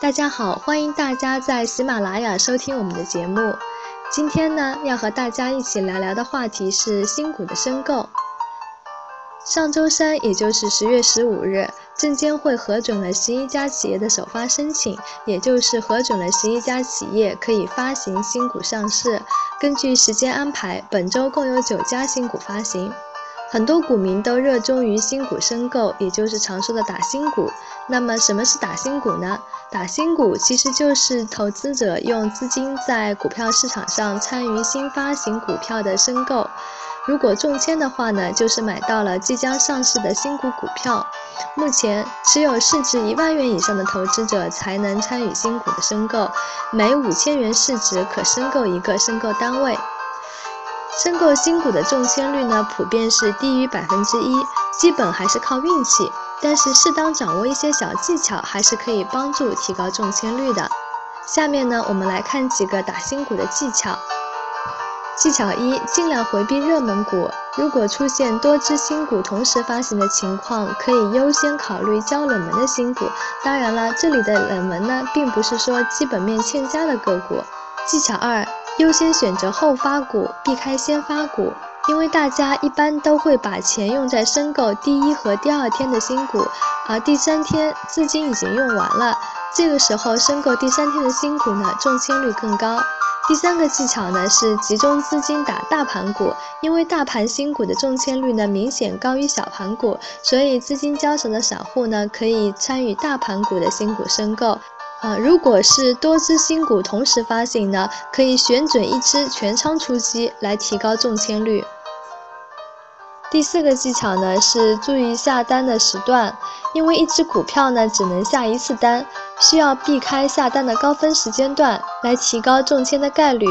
大家好，欢迎大家在喜马拉雅收听我们的节目。今天呢，要和大家一起聊聊的话题是新股的申购。上周三，也就是十月十五日，证监会核准了十一家企业的首发申请，也就是核准了十一家企业可以发行新股上市。根据时间安排，本周共有九家新股发行。很多股民都热衷于新股申购，也就是常说的打新股。那么，什么是打新股呢？打新股其实就是投资者用资金在股票市场上参与新发行股票的申购。如果中签的话呢，就是买到了即将上市的新股股票。目前，持有市值一万元以上的投资者才能参与新股的申购，每五千元市值可申购一个申购单位。申购新股的中签率呢，普遍是低于百分之一，基本还是靠运气。但是适当掌握一些小技巧，还是可以帮助提高中签率的。下面呢，我们来看几个打新股的技巧。技巧一：尽量回避热门股。如果出现多只新股同时发行的情况，可以优先考虑较冷门的新股。当然了，这里的冷门呢，并不是说基本面欠佳的个股。技巧二。优先选择后发股，避开先发股，因为大家一般都会把钱用在申购第一和第二天的新股，而第三天资金已经用完了，这个时候申购第三天的新股呢，中签率更高。第三个技巧呢是集中资金打大盘股，因为大盘新股的中签率呢明显高于小盘股，所以资金较少的散户呢可以参与大盘股的新股申购。啊，如果是多只新股同时发行呢，可以选准一只全仓出击，来提高中签率。第四个技巧呢是注意下单的时段，因为一只股票呢只能下一次单，需要避开下单的高分时间段，来提高中签的概率。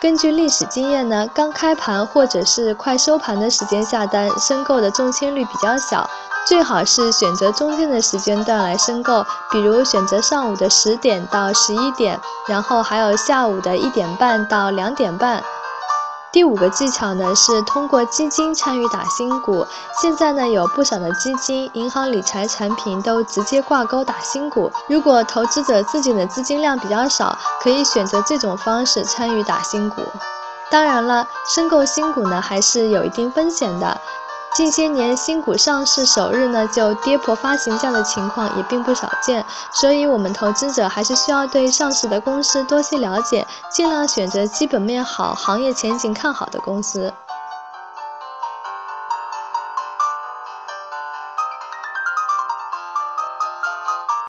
根据历史经验呢，刚开盘或者是快收盘的时间下单，申购的中签率比较小。最好是选择中间的时间段来申购，比如选择上午的十点到十一点，然后还有下午的一点半到两点半。第五个技巧呢是通过基金参与打新股。现在呢有不少的基金、银行理财产品都直接挂钩打新股。如果投资者自己的资金量比较少，可以选择这种方式参与打新股。当然了，申购新股呢还是有一定风险的。近些年新股上市首日呢就跌破发行价的情况也并不少见，所以我们投资者还是需要对上市的公司多些了解，尽量选择基本面好、行业前景看好的公司。